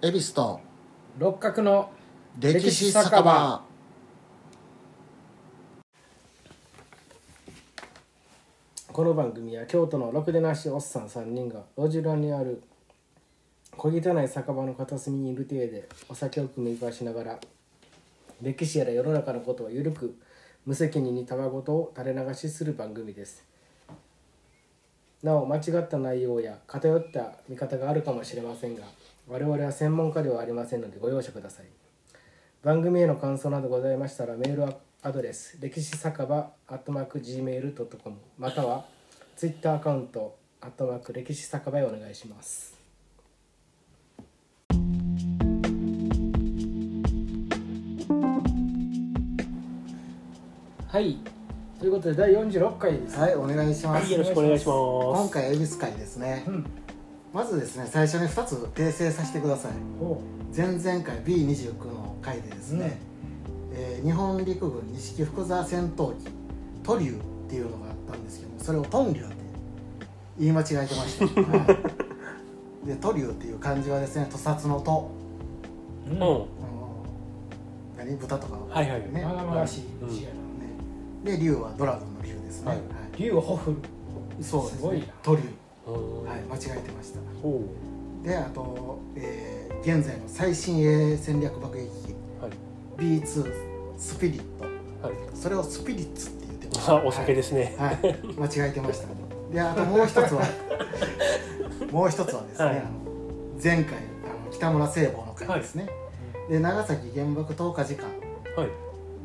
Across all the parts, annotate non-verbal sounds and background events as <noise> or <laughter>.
恵比寿と六角の歴史酒場。この番組は京都のろくでなしおっさん3人が路地裏にある小汚い酒場の片隅にいる体でお酒を酌み交わしながら歴史やら世の中のことをゆるく無責任にたわごとを垂れ流しする番組です。なお間違った内容や偏った見方があるかもしれませんが我々は専門家ではありませんのでご容赦ください。番組への感想などございましたらメールアドレス歴史酒場アットマーク Gmail.com またはツイッターアカウントアットマーク歴史酒場へお願いします。はい。ということで第46回です、はいお願いします、はい、よろしくお願いし今ます。回恵比寿会ですね。うんまずですね最初に2つ訂正させてください。お前々回 B29 の回でですね、えー日本陸軍錦福座戦闘機トリューっていうのがあったんですけどもそれをトンリューって言い間違えてました、<laughs> はい、でトリューっていう漢字はですね屠殺のと。うん。何？豚とかをはいはい。ね。ましい。うん。字やなね。で竜はドラゴンの竜ですね、ははい。い竜をホフルそうですすごいな。ねトリュうんーはい間違えてました。ほであと、えー現在の最新鋭戦略爆撃機。う。はい。B2 スピリット。はい。それをスピリッツって言ってました。あ、お酒ですね。はい、はい。間違えてました。であともう一つは <laughs> もう一つはですね、はい。あの前回あの北村聖望の回ですね、で長崎原爆投下時間。はい。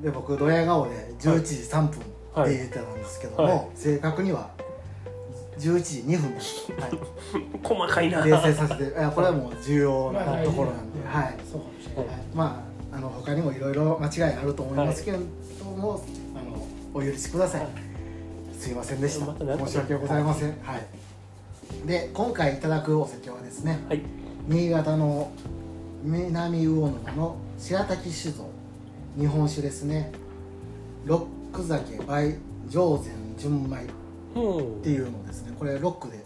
で僕ドヤ顔で11時3分ってはい。言ってたんですけども、はい。正確には11時2分です、はい、<laughs> 細かいな。訂正させてこれはもう重要なところなんで、はい。そうかもしれない、はい。まああの他にもいろいろ間違いあると思いますけれども、あのお許しください、はい。すいませんでした、ま申し訳ございません、はい。で今回いただくお酒はですねはい。新潟の南魚沼の白滝酒造。日本酒ですね。ロック酒 by 上善純米っうん。ていうのをですね。これロックで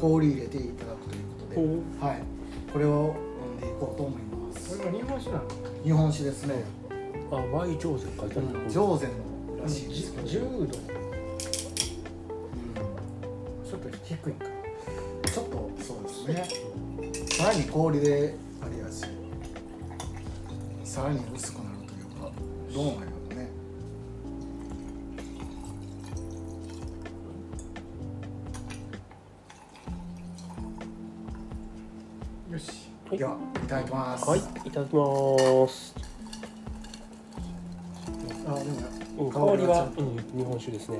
氷入れていただくということで、ほはい。これを飲んでいこうと思います。これも日本酒なの日本酒ですね、う。あ、ワイ上手書いてある。上善のらしいです。けど、じ10度うんちょっと低いんかちょっとそうですね。さらに氷であれやしさらに薄くなるというかどうなんはいではいただきますはい、いただきます。あでもうん、香りは？うん、日本酒ですね。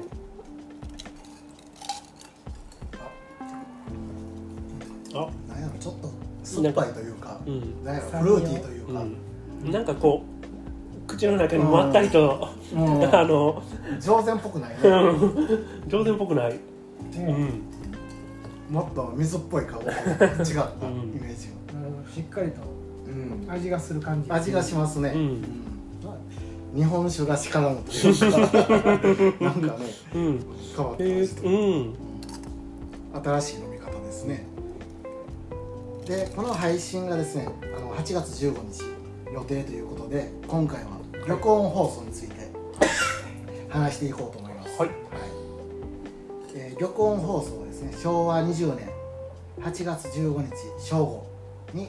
あ、なんやろちょっと酸っぱいというかうん。なんやろフルーティーというか、うん。なんかこう。口の中にまったりと、うん <laughs> あの、上善っぽくないねうん上手っぽくない。ううんん。もっと水っぽい顔違ったイメージが、しっかりとうん。味がする感じ。味がしますね、うん。うん日本酒らしからぬという。か <laughs> なんかねうん。変わってました、うん。新しい飲み方ですね。でこの配信がですねあの8月15日予定ということで今回は録音放送について話していこうと思います。はい。えー録音放送はですね昭和20年8月15日正午に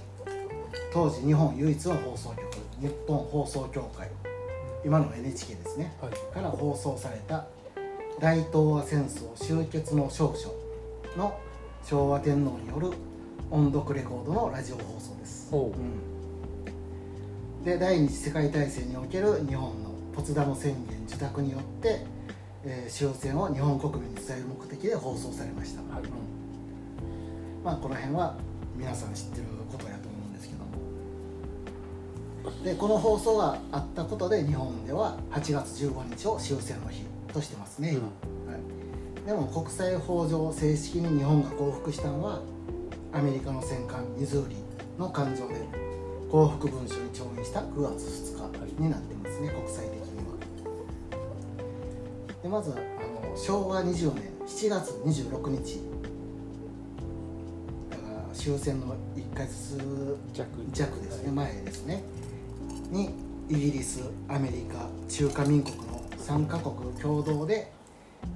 当時日本唯一の放送局日本放送協会今の NHK ですねはい。から放送された大東亜戦争終結の証書の昭和天皇による音読レコードのラジオ放送です、ほう。ん。で第二次世界大戦における日本のポツダム宣言受託によって、えー終戦を日本国民に伝える目的で放送されました、はい。うん。まあこの辺は皆さん知ってることやでこの放送があったことで日本では8月15日を終戦の日としてますねう。今、はい、でも国際法上正式に日本が降伏したのはアメリカの戦艦ミズーリの艦上で降伏文書に調印した9月2日になってますね、国際的には。でまずあの昭和20年7月26日。だから終戦の1ヶ月弱弱ですね、前ですねにイギリスアメリカ中華民国の3カ国共同で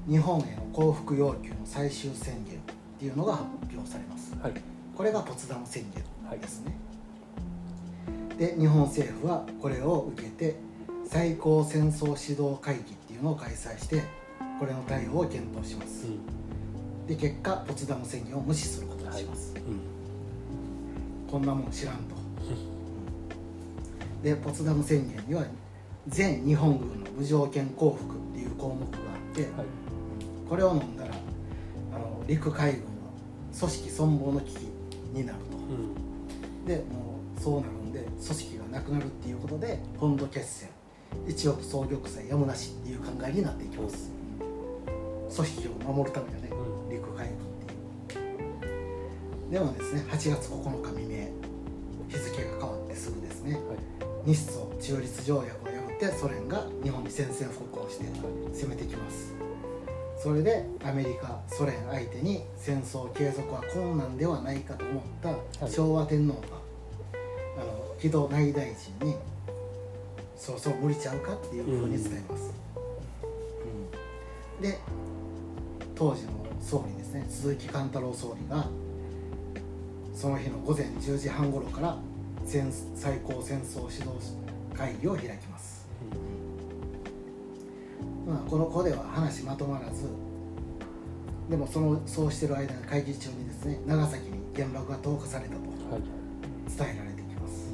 日本への降伏要求の最終宣言っていうのが発表されます。はい。これがポツダム宣言ですね、で日本政府はこれを受けて最高戦争指導会議っていうのを開催してこれの対応を検討します、で結果ポツダム宣言を無視することにします、こんなもん知らんと、でポツダム宣言には全日本軍の無条件降伏っていう項目があって、はい。これを飲んだらあの陸海軍の組織存亡の危機になると。でもうそうなるんで組織がなくなるっていうことで本土決戦一億総玉砕やむなしっていう考えになっていきます、組織を守るためにはね、う陸海軍っていう。でもですね8月9日未明日日ソ中立条約を破ってソ連が日本に宣戦布告をして攻めてきます。それでアメリカソ連相手に戦争継続は困難ではないかと思ったはい。昭和天皇が、あの木戸内大臣にそろそろ無理ちゃうかっていうふうに伝えます、うん。で当時の総理ですね鈴木貫太郎総理がその日の午前10時半頃から戦最高戦争指導会議を開きます、まあ、この子では話まとまらずでもそのそうしてる間に会議中にですね長崎に原爆が投下されたとはい。伝えられてきます、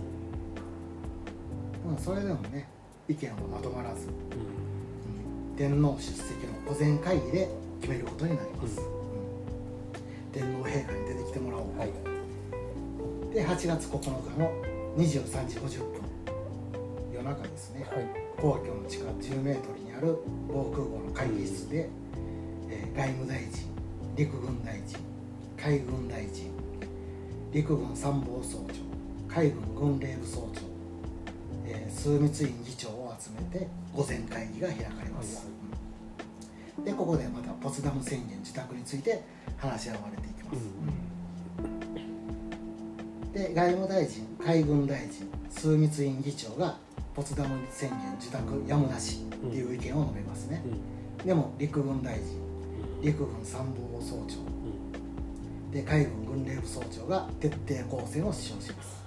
まあ、それでもね意見はまとまらず、うん。天皇出席の御前会議で決めることになります、うんで8月9日の23時50分。夜中ですね。はい。皇居の地下10メートルにある防空壕の会議室で、えー外務大臣陸軍大臣海軍大臣陸軍参謀総長海軍軍令部総長、えー枢密院議長を集めて午前会議が開かれます、でここでまたポツダム宣言自宅について話し合われていきます、で外務大臣海軍大臣枢密院議長がポツダム宣言受託やむなしっていう意見を述べますね、でも陸軍大臣陸軍参謀総長で海軍軍令部総長が徹底抗戦を主張します。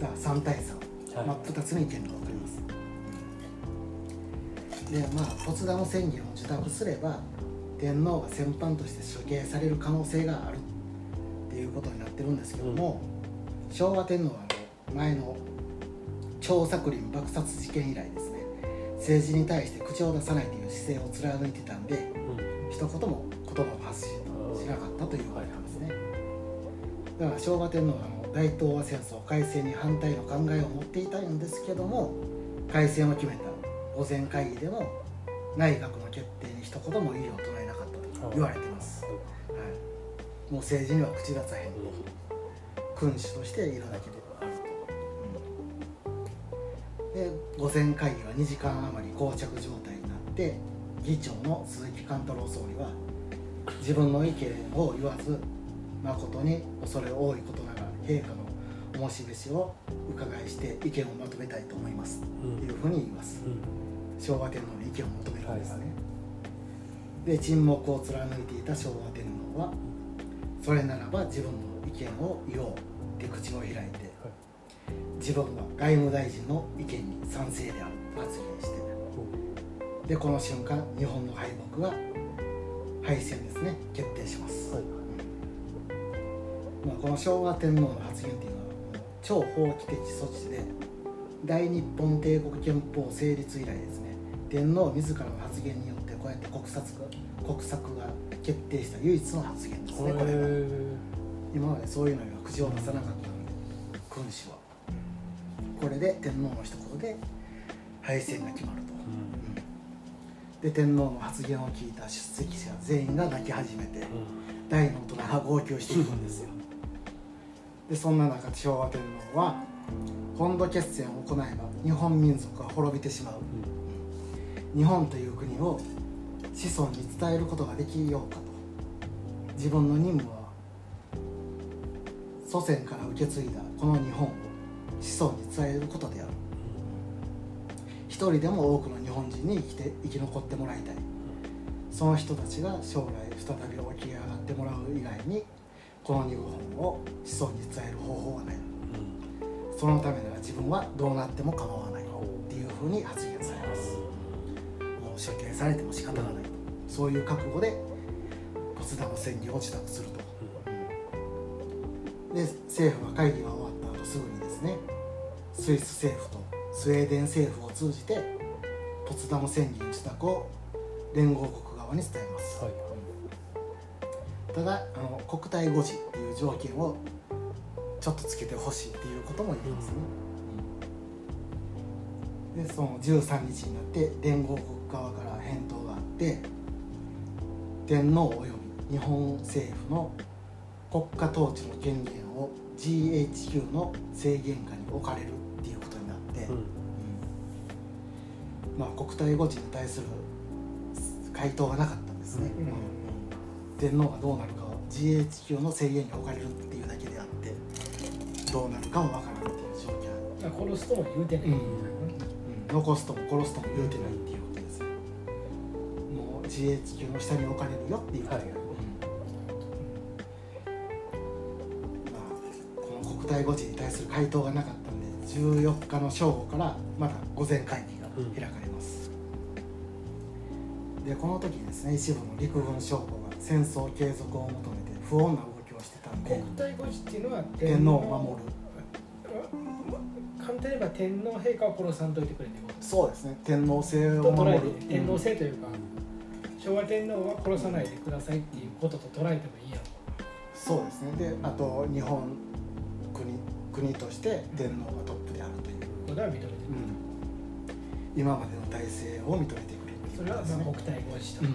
だから3対3、はい。真っ二つの意見が分かります。でまあポツダム宣言を受託すれば天皇が戦犯として処刑される可能性があるっていうことになってるんですけども、昭和天皇は前の張作霖爆殺事件以来ですね政治に対して口を出さないという姿勢を貫いてたんで一言も言葉を発ししなかったというわけなんですね。だから昭和天皇はあの大東亜戦争開戦に反対の考えを持っていたんですけども開戦を決めた御前会議でも内閣の決定に一言も異議を唱えなかったと言われてます、はい、もう政治には口出さへん。と君主としているだけで。あると、で御前会議は2時間余り膠着状態になって議長の鈴木貫太郎総理は自分の意見を言わず誠に恐れ多いことながら陛下のおもしべしを伺いして意見をまとめたいと思います。というふうに言います。昭和天皇に意見を求めるんですね、で沈黙を貫いていた昭和天皇はそれならば自分の意見を言おうって口を開いて、自分は外務大臣の意見に賛成であると発言してでこの瞬間日本の敗北が敗戦ですね。決定します、まあ、この昭和天皇の発言っていうのは超法規的措置で大日本帝国憲法成立以来ですね天皇自らの発言によってこうやって国策が国策が決定した唯一の発言ですねこれが今までそういうのには口を出さなかったので君主は。これで天皇の一言で敗戦が決まると、で天皇の発言を聞いた出席者全員が泣き始めて、大の大人が号泣していくんですよ。<laughs> でそんな中昭和天皇は本土決戦を行えば日本民族は滅びてしまう、日本という国を子孫に伝えることができようかと。自分の任務は祖先から受け継いだこの日本を子孫に伝えることである。一人でも多くの日本人に生きて生き残ってもらいたい。その人たちが将来再び起き上がってもらう以外にこの日本を子孫に伝える方法はない。そのためなら自分はどうなっても構わない。っていうふうに発言されます。もう処刑されても仕方がない。そういう覚悟でポツダム宣言を自宅すると。で政府は会議が終わった後すぐにですねスイス政府とスウェーデン政府を通じてポツダム宣言自宅を連合国側に伝えます、はい。ただあの国体誤字っていう条件をちょっとつけてほしいっていうことも言いますね、でその13日になって連合国側から返答があって天皇及び日本政府の国家統治の権限を GHQ の制限下に置かれるっていうことになって、うん。まあ、国体誤字に対する回答がなかったんですね、うん天皇がどうなるかは GHQ の制限に置かれるっていうだけであってどうなるかは分からないっていう状況、まあ殺すとも言うてない、うん。残すとも殺すとも言うてないっていうことですよ。もう GHQ の下に置かれるよっていうことで、はい五時に対する回答がなかったんで十四日の正午からまだ午前会議が開かれます、うん、でこの時ですね一部の陸軍将校が戦争継続を求めて不穏な動きをしてたんで国体五時っていうのは天皇を守る。簡単に言えば天皇陛下を殺さんといてくれってこと。そうですね。天皇制を守る。天皇制というか、うん、昭和天皇は殺さないでくださいっていうことと捉えてもいいやそうですね。であと日本国国として天皇がトップであるという、ことは認めてる、今までの体制を認めてくれ。るそれは国体誤字と、うん。っ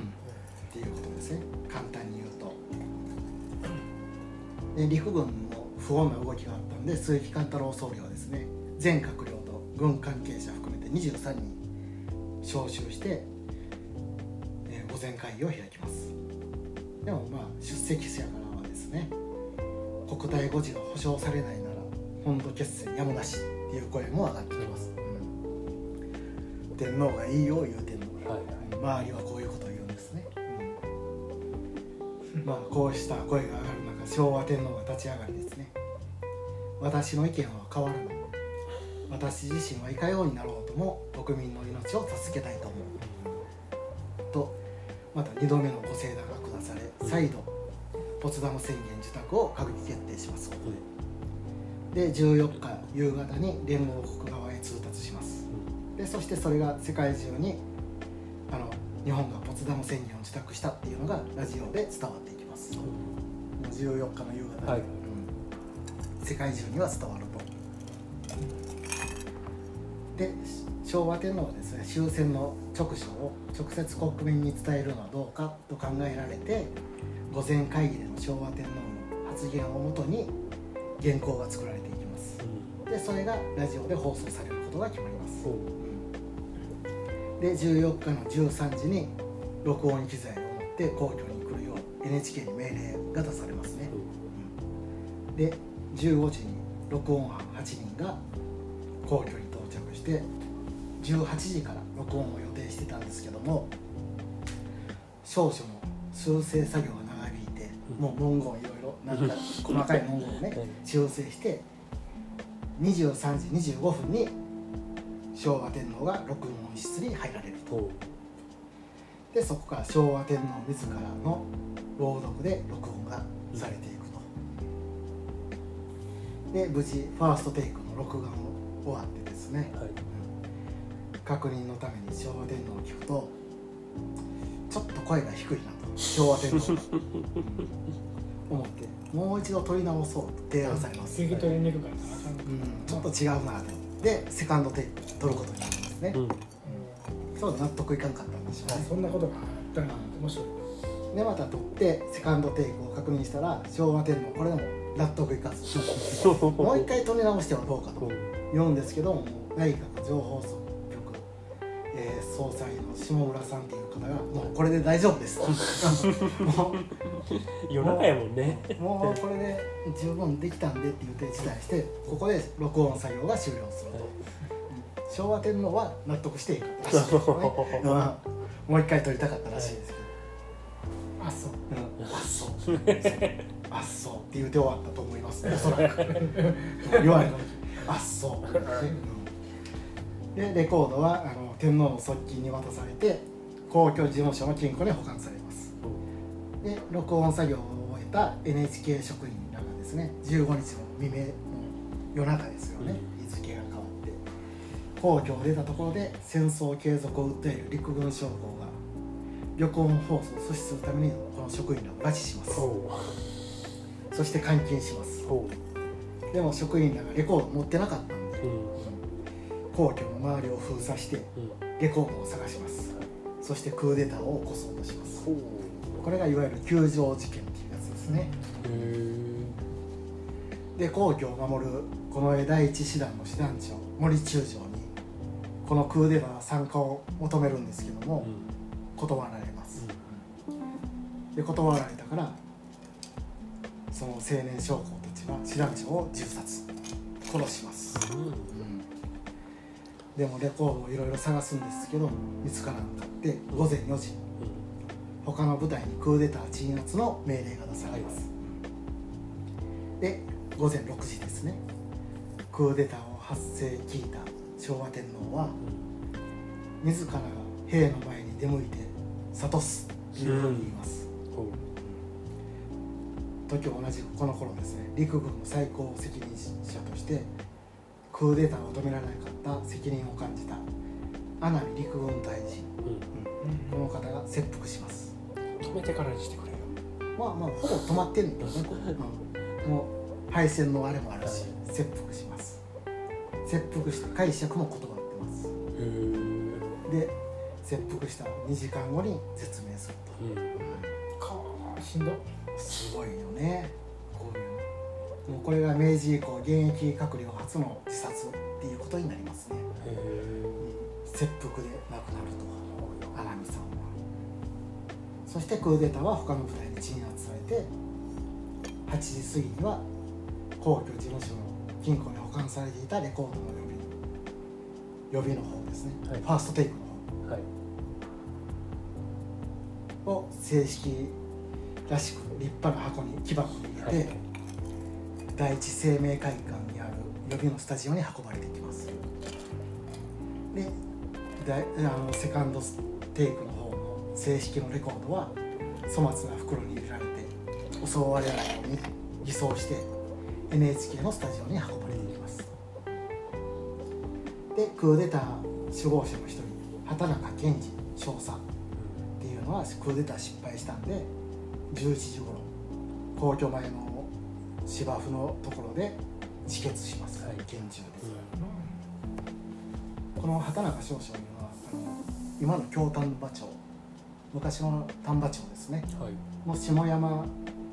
ていうことですね。簡単に言うと。で陸軍の不穏な動きがあったんで鈴木貫太郎総理はですね。全閣僚と軍関係者含めて23人招集して、えー午前会議を開きます。でもまあ出席者からはですね国体誤字が保障されないなら本土決戦やむなしっていう声も上がってきます、うん。天皇がいいよ言うてんの。に、はい。周りはこういうことを言うんですね、まあこうした声が上がる中昭和天皇が立ち上がりですね。私の意見は変わらない私自身はいかようになろうとも国民の命を助けたいと思う。とまた2度目のご聖断が下され再度ポツダム宣言受託を閣議決定します。で14日夕方に連合国側へ通達します。でそしてそれが世界中にあの日本がポツダム宣言を受託したっていうのがラジオで伝わっていきます。もう14日の夕方、はい。うん世界中には伝わると。で昭和天皇はですね終戦の直書を直接国民に伝えるのはどうかと考えられて御前会議での昭和天皇の発言をもとに原稿が作られていきます。でそれがラジオで放送されることが決まります。で14日の13時に録音機材を持って皇居に来るよう NHK に命令が出されますね。で15時に録音班8人が皇居に到着して18時から録音を予定してたんですけども少々の修正作業がもう文言いろいろなんか細かい文言をね修正して23時25分に昭和天皇が録音室に入られると。でそこから昭和天皇自らの朗読で録音がされていくと。で無事ファーストテイクの録画も終わってですね。はい。確認のために昭和天皇を聞くとちょっと声が低いなと昭和天皇。が思ってもう一度撮り直そうと提案されます、聞き取りにくからちょっと違うなとでセカンドテイク撮ることになるんですね、うん。そう納得いかんかったんでしょうね、そんなことがあったら面白いでまた撮ってセカンドテイクを確認したら昭和天皇これでも納得いかず。<laughs> もう一回撮り直してはどうかと言うんですけども内閣情報局、ええー総裁の下村さんっていう方が「もうこれで大丈夫です」と。も夜中やもんね。うもうこれで十分できたんでって言って辞退してここで録音作業が終了すると。昭和天皇は納得しているらしいね、う。んもう一回撮りたかったらしいですけど。あそ。ううん。あっそ。うあっそ。うって言うて終わったと思います。<laughs> おそらく。弱いのにあっそ。ううん。でレコードはあの天皇の側近に渡されて公共事務所の金庫に保管されます。で録音作業を終えた NHK 職員らがですね15日の未明の夜中ですよね、日付が変わって皇居を出たところで戦争継続を訴える陸軍将校が録音放送を阻止するためにこの職員らを拉致します。ほそして監禁します。でも職員らがレコードを持ってなかったんでううん皇居の周りを封鎖してうん。レコードを探します。そしてクーデターを起こそうとします。これがいわゆる救助事件っていうやつですね。へで皇居を守るこの第一師団の師団長森中将にこのクーデター参加を求めるんですけどもえ断られます。で断られたからその青年将校たちは師団長を銃殺殺します、うんでもレコードをいろいろ探すんですけど見つからなかって午前4時。他の部隊にクーデター鎮圧の命令が出されます、で午前6時ですね。クーデターを発生聞いた昭和天皇は自らが兵の前に出向いて諭すというふうに言います、時は同じくこの頃ですね陸軍の最高責任者としてクーデターを止められなかった責任を感じた阿南陸軍大臣。うこの方が切腹します。ん止めてからにしてくれよ。まあまあほぼ止まってんだね、こ <laughs> ううん。もう敗戦のあれもあるし切腹します。切腹して解釈も断ってます。で切腹した2時間後に絶命するうん。かしんど。とすごいよねもうこれが明治以降現役閣僚初の自殺っていうことになりますね。切腹で亡くなると荒見さんは。そしてクーデターは他の部隊に鎮圧されて8時過ぎには皇居事務所の金庫に保管されていたレコードの予備予備の方ですね、はい。ファーストテイクのはい。方を正式らしく立派な箱に木箱に入れて、第一生命会館にある予備のスタジオに運ばれてきます。でだあのセカンドテイクの方の正式のレコードは粗末な袋に入れられて襲われないように偽装して NHK のスタジオに運ばれていきます。でクーデター首謀者の一人畑中健二少佐っていうのはクーデター失敗したんで11時頃皇居前の芝生のところで自決します、はい。拳銃です、この畑中少将いうのはあの今の京丹波町昔の丹波町ですね。はい。の下山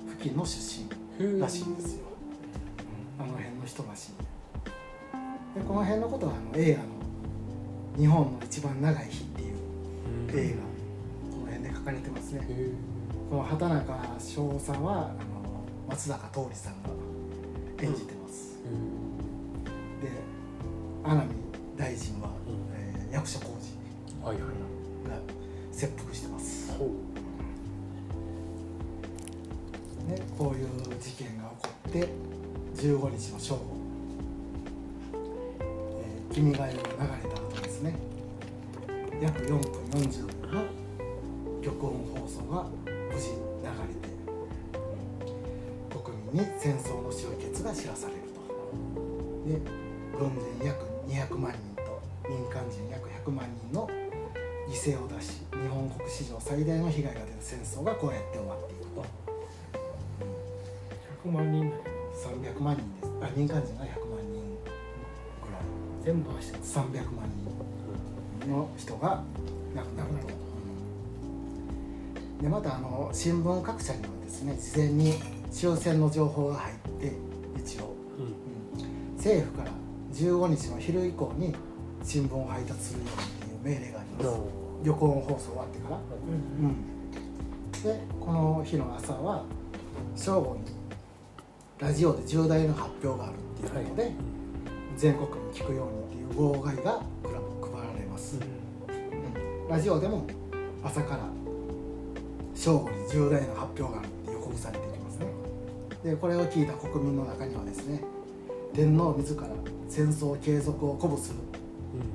付近の出身らしいんですよ、あの辺の人らしい。でこの辺のことはあの映画の「日本の一番長い日」っていう映画この辺で書かれてますね。この畑中翔さんは松坂桃李さんが演じてます、で阿南民に戦争の終結が知らされると。で軍人約200万人と民間人約100万人の犠牲を出し日本国史上最大の被害が出る戦争がこうやって終わっていくと。100万人300万人です。あ民間人が100万人ぐらい。全部走って300万人の人が亡くなると、でまたあの新聞各社にはですね事前に終戦の情報が入って一応、ううん。うん政府から15日の昼以降に新聞を配達するようにっていう命令があります。玉音放送終わってから。うん。でこの日の朝は正午にラジオで重大な発表があるっていうことで、全国に聞くようにっていう号外が配られます、うん。ラジオでも朝から正午に重大な発表があるでこれを聞いた国民の中にはですね天皇自ら戦争継続を鼓舞する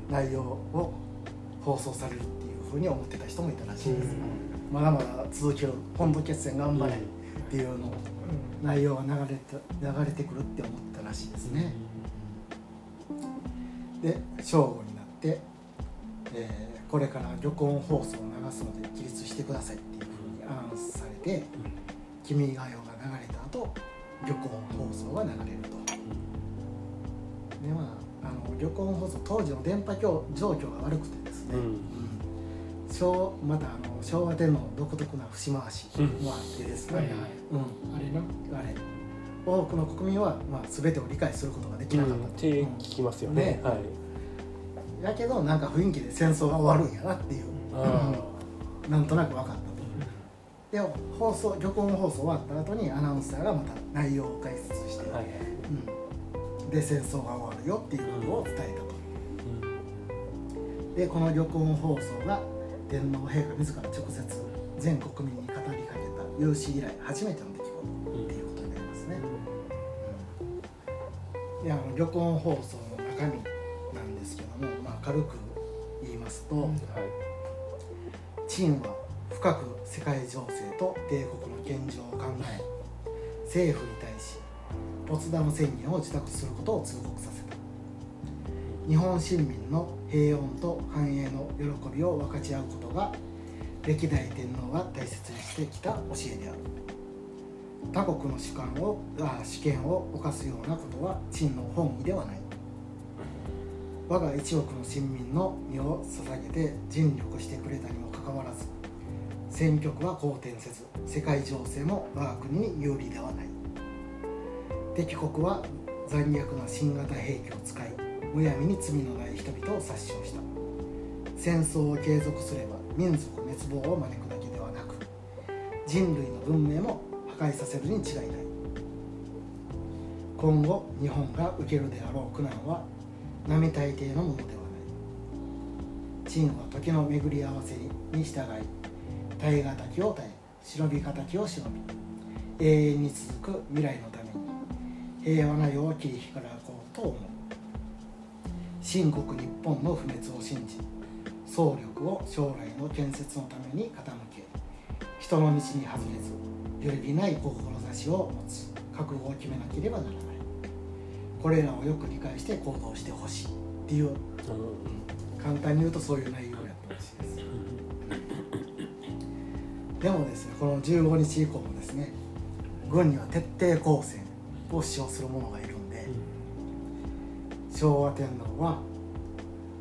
内容を放送されるっていうふうに思ってた人もいたらしいです、まだまだ続ける本土決戦頑張れっていうの内容が流れて流れてくるって思ったらしいですね、で正午になって、えーこれから玉音放送を流すので起立してくださいっていうふうにアナウンスされて「君が代」が流れた後玉音放送が流れると。でまああの玉音放送当時の電波状況が悪くてですね、うん。うん昭またあの昭和天皇独特な節回しもあってですね、あれな。あれ。多くの国民は、まあ、全てを理解することができなかったと、って聞きますよね。ね。はい。やけどなんか雰囲気で戦争が終わるんやなっていう、あうん。なんとなく分かった。とで放送玉音放送終わった後にアナウンサーがまた内容を解説して、はいうん、で戦争が終わるよっていうことを伝えたと、でこの玉音放送が天皇陛下自ら直接全国民に語りかけた有史以来初めての出来事っていうことになりますね、であの玉音放送の中身なんですけども、まあ、軽く言いますと、うん。はい。陳は深く世界情勢と帝国の現状を考え政府に対しポツダム宣言を受諾することを通告させた。日本市民の平穏と繁栄の喜びを分かち合うことが歴代天皇が大切にしてきた教えである。他国の主権をあ主権を犯すようなことは陳の本意ではない。我が一億の臣民の身を捧げて尽力してくれたにもかかわらず戦局は好転せず世界情勢も我が国に有利ではない。敵国は残虐な新型兵器を使いむやみに罪のない人々を殺傷した。戦争を継続すれば民族滅亡を招くだけではなく人類の文明も破壊させるに違いない。今後日本が受けるであろう苦難は並大抵のものではない。陳は時の巡り合わせに従い耐え難きを耐え忍び難きを忍び永遠に続く未来のために平和な世を切り開こうと思う。秦国日本の不滅を信じ総力を将来の建設のために傾け人の道に外れず揺るぎない志を持つ覚悟を決めなければならない。これらをよく理解して行動してほしいっていう簡単に言うとそういう内容やったらしいですでもですねこの15日以降もですね軍には徹底抗戦を主張する者がいるんで昭和天皇は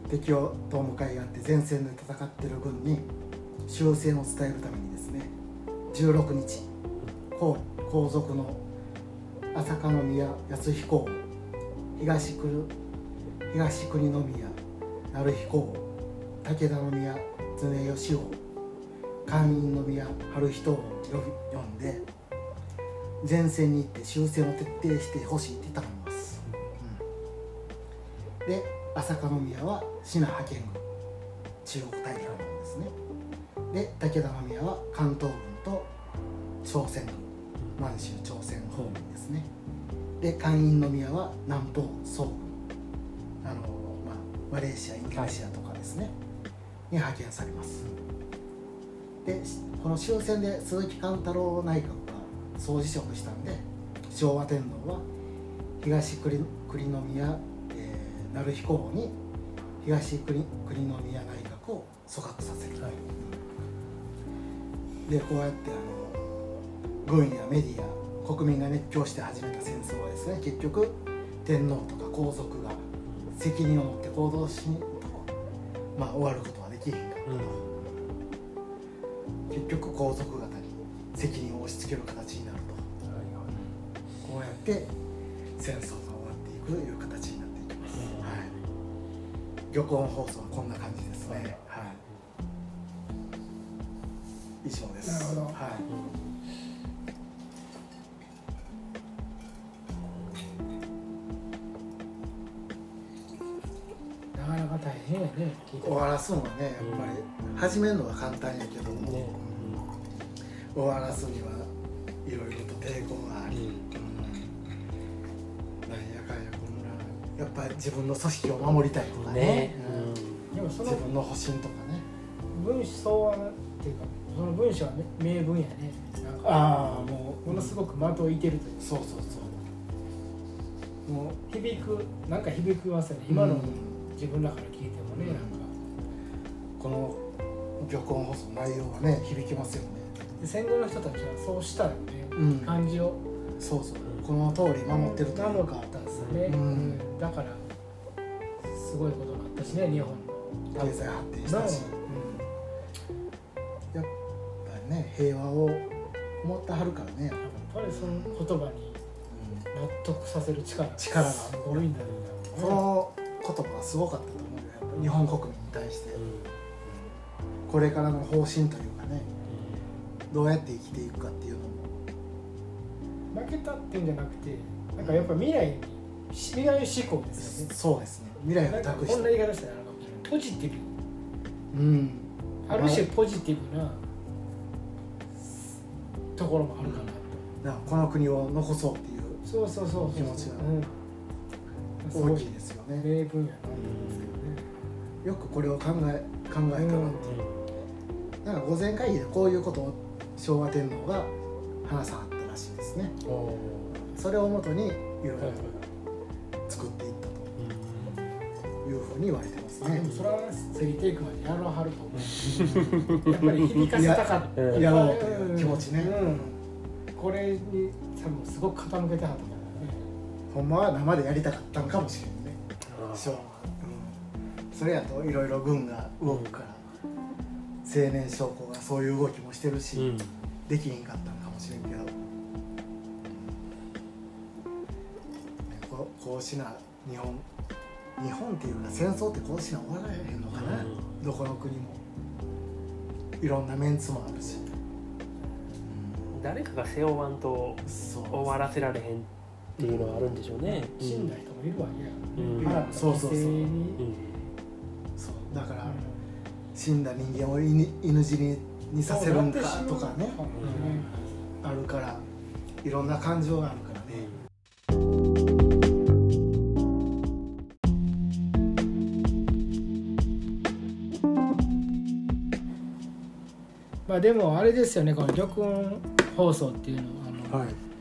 敵をと向かい合って前線で戦っている軍に終戦を伝えるためにですね16日皇皇族の朝香宮康彦王東国東国宮成彦王武田宮常義王寛陰宮春人を呼んで前線に行って終戦を徹底してほしいって頼みます、うん。で朝香宮は信派遣軍中国大陸軍ですね。で武田宮は関東軍と朝鮮軍満州朝鮮方面ですね。で寛陰宮は南方総軍。あの、まあ、マレーシアインドネシアとかですね、に派遣されます。でこの終戦で鈴木貫太郎内閣が総辞職したんで昭和天皇は東栗栗宮、えー、成彦王に東栗栗宮内閣を組閣させる、でこうやってあの軍やメディア国民が熱狂して始めた戦争はですね結局天皇とか皇族が責任を持って行動しにと、まあ、終わることはできへんかったと、結局皇族方に責任を押し付ける形になると。こうやって戦争が終わっていくという形になっていきます、はい、玉音放送はこんな感じですねね。はい。以上です。なるほど。はい終わらすのはねやっぱり始めるのは簡単やけども、ね。終わらすにはいろいろと抵抗があり、うん。なんやかんやこんなやっぱり自分の組織を守りたいとかね。ね。うん。でもその自分の保身とかね。文章はっていうかその文章は名文やね。なんかああもものすごく的を射てるというそうそうそう。もう響くなんか響きますよね。今のうん。自分らからね、うんなんかこの玉音放送の内容がね響きますよね。で戦後の人たちはそうしたよね、うん。感じを。そうそう。この通り守ってるとなのがあったんですよね、うん。だからすごいことになったしね日本。の経済発展したし、やっぱりね平和を思ってはるからね、やっぱりその言葉に納得させる力力が。すごいんだよこの言葉がすごかった日本国民に対してこれからの方針というかねどうやって生きていくかっていうのも。負けたっていうんじゃなくてなんかやっぱ未来に未来志向ですよね。そうですね。未来を託しこんな言いて方したらポジティブ。うん。ある種ポジティブなところもあるかなと、だからこの国を残そうっていうそうそうそう気持ちが大きいですよね。名分やなと思うん。ですよくこれを考え考えたなっていう、なんか午前会議でこういうことを昭和天皇が話さはったらしいですね。それをもとにいろいろ作っていったというふうに言われてますね。でもそれはスリーテイクまでやらはると。思うやっぱり響かせたかった。ややろうという気持ちね。うん。これに多分すごく傾けてはったからね。ほんまは生でやりたかったんかもしれんね。昭和は、うん、それやといろいろ軍が動くから青年将校がそういう動きもしてるし、うん。できひんかったんかもしれんけど、ねここうしな日本日本っていうか戦争ってこうしな終わらへんのかな、うん。どこの国も。いろんなメンツもあるし、誰かが背負わんと終わらせられへんっていうのはあるんでしょうね。死ん。だ人もいるわけや。うん。そうそうそうだから、うん死んだ人間を犬犬死ににさせるんかとかね、あるからいろんな感情があるからね、まあでもあれですよねこの玉音放送っていうのはあの、はい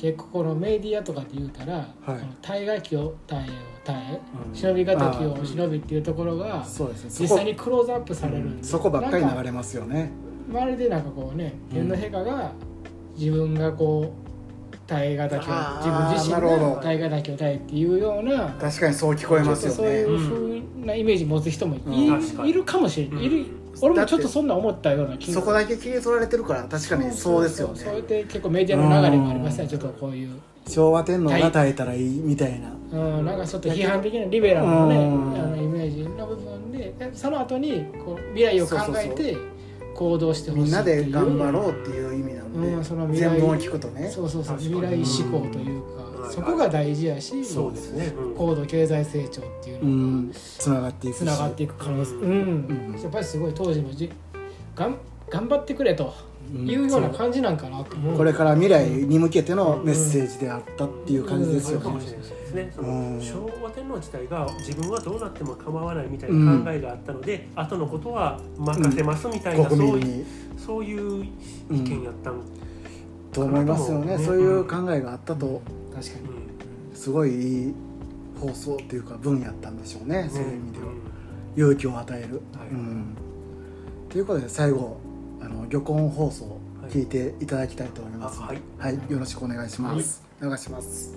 結構このメディアとかで言うたら、この耐えがきを耐え忍びがたきを忍びっていうところがそうですね。実際にクローズアップされるんで、そこばっかり流れますよね。まるでなんかこうね天皇陛下が自分がこう耐えがたきを自分自身なるほど。が耐えがたきを耐えっていうような確かにそう聞こえますよちょっとそういねう風なイメージ持つ人もい,、るかもしれない、うん。いる俺もちょっとそんな思ったような気がそこだけ切り取られてるから確かにそうですよね。そって結構メディアの流れもありますねちょっとこういう、昭和天皇が耐えたらいいみたいな。うん、なんかちょっと批判的なリベラルなねうん。あのイメージの部分ででその後にこう未来を考えて行動してほしいみんなで頑張うろうっていう意味なんで、うんその未来全文を聞くとね。そうそうそう未来志向というか、うんそこが大事やしそうですね。うん。高度経済成長っていううのん。つながっていくし。つながっていく可能性。ううん。ん、やっぱりすごい当時のじがん頑張ってくれとうん。いうような感じなんかなと思う、これから未来に向けてのメッセージであったっていう感じですよ。ねあるかもしれないですね。そのうん。昭和天皇自体が自分はどうなっても構わないみたいな考えがあったので、後のことは任せますみたいな、そういうそういう意見やったん、と思いますよね。ね。そういう考えがあったと確かに。うん。すごいいい放送っていうか文やったんでしょうねそういう意味では。うん。勇気を与える、はい。うん。ということで最後あの漁港放送聞いていただきたいと思います、あはい。はい、よろしくお願いします、お願いします。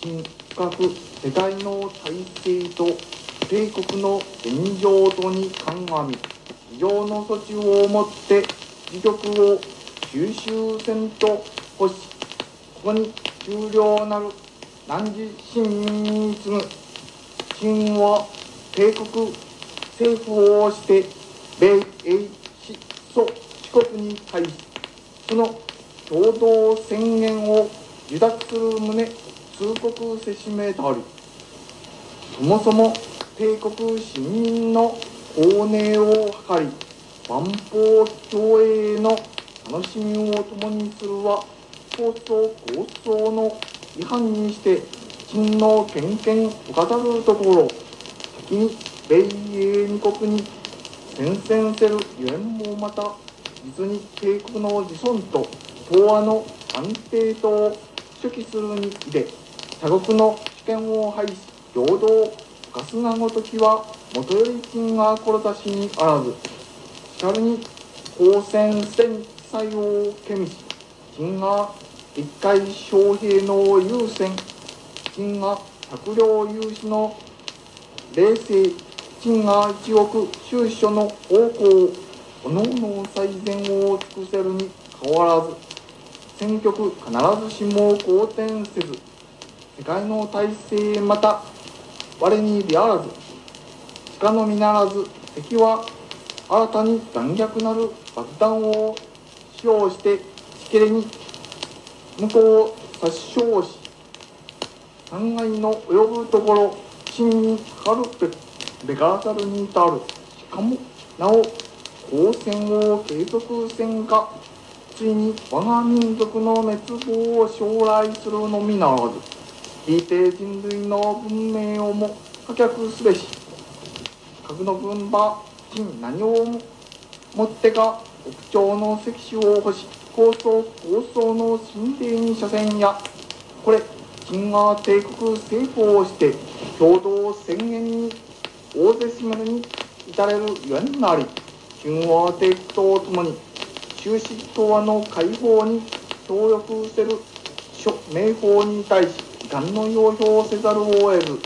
深刻世界の体制と帝国の現状とに鑑み非常の措置をもって自局を収集せんと欲しここに終了なる南寺新民に次ぐ秦は帝国政府をして米英四祖四国に対しその共同宣言を受諾する旨通告せしめたりそもそも帝国市民の公寧を図り万法共栄の楽しみを共にするは放送構想の違反にして陳の権限不可ざるところ先に米英二国に宣戦せるゆえんもまた実に帝国の自尊と東亜の安定とを主揮するにいで他国の主権を廃し平等ガスなごときは元より金が志にあらずしかるに公戦戦作用けみし金が一回将兵の優先金が百両融資の冷静金が一億収書の方向おのの最善を尽くせるに変わらず選挙区必ずしも好転せず世界の体制また我にであらず鹿のみならず敵は新たに残虐なる爆弾を使用してしきれに向こうを殺傷し三害の及ぶところ真にかかるべべからざるに至るしかもなお交戦を継続せんかついに我が民族の滅亡を将来するのみならず聞いて人類の文明をも破却すべし。核の分馬金何をもってか屋上の石種を欲し高層高層の神霊に車線やこれ金が帝国政府をして共同宣言に大勢しめるに至れるゆえんなり金は帝国とともに終始東亜の解放に協力せる諸名法に対し遺憾の要表せざるを得ず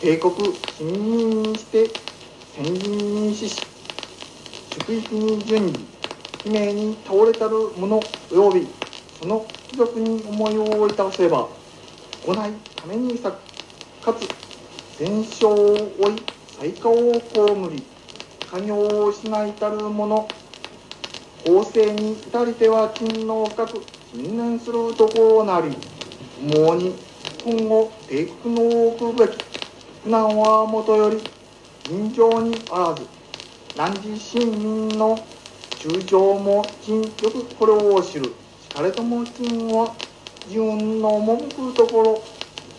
帝国市民にして先人に死し祝域に順次悲鳴に倒れたる者及びその貴族に思いをいたせば来ないために咲くかつ戦勝を追い最下を被り家業を失いたる者公正に至りては勤労深く信念するところなり思うに今後帝国の置くべき苦難はもとより尋常にあらず何時市民の中将も金よくこれを知る。しかれとも金は自分の赴くところ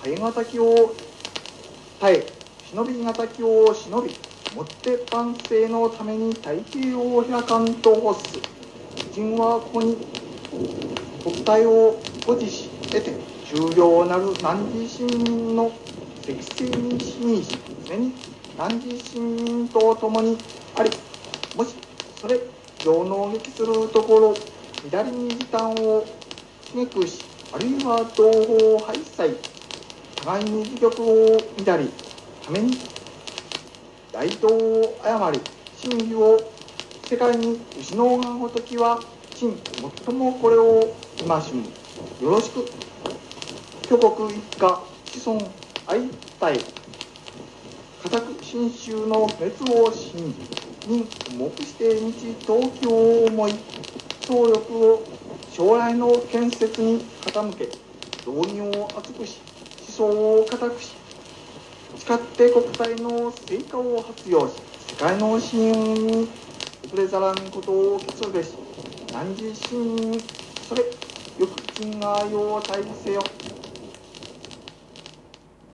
耐え難きを耐え忍び難きを忍びもって万世のために大計を開かんと欲す。人はここに国体を保持し得て重要なる何時市民の適正に支任し常に何時市民と共にありもしそれ上納撃するところ左に時短を刺激しあるいは同胞廃棄互いに自玉を乱りために大道を誤り真偽を世界に失うがごときは真最もこれを今しむ。よろしく。巨国一家子孫愛たえ固く信州の滅を信じに目して日東京を思い総力を将来の建設に傾け道義を厚くし思想を固くし誓って国体の成果を発揚し世界の信用に遅れざらんことを期すべし何時市民それよく金が用を対せよ。